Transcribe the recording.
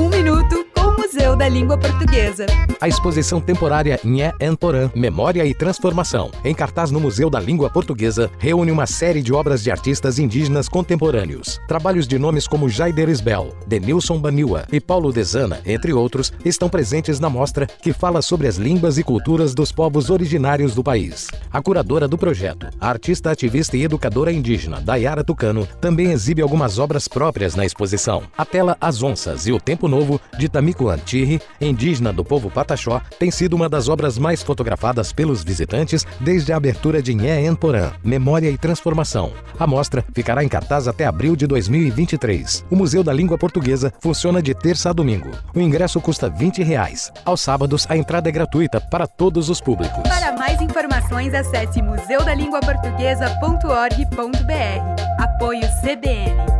um minuto. Museu da Língua Portuguesa. A exposição temporária Nhé Anporã, Memória e Transformação, em cartaz no Museu da Língua Portuguesa, reúne uma série de obras de artistas indígenas contemporâneos. Trabalhos de nomes como Jaider Isbel, Denilson Baniwa e Paulo Dezana, entre outros, estão presentes na mostra que fala sobre as línguas e culturas dos povos originários do país. A curadora do projeto, a artista ativista e educadora indígena Dayara Tucano, também exibe algumas obras próprias na exposição. A tela As Onças e o Tempo Novo, de Tamiko Antirri, indígena do povo Pataxó, tem sido uma das obras mais fotografadas pelos visitantes desde a abertura de Nhé Porã, Memória e Transformação. A mostra ficará em cartaz até abril de 2023. O Museu da Língua Portuguesa funciona de terça a domingo. O ingresso custa 20 reais. Aos sábados, a entrada é gratuita para todos os públicos. Para mais informações, acesse museudalinguaportuguesa.org.br. Apoio CBN.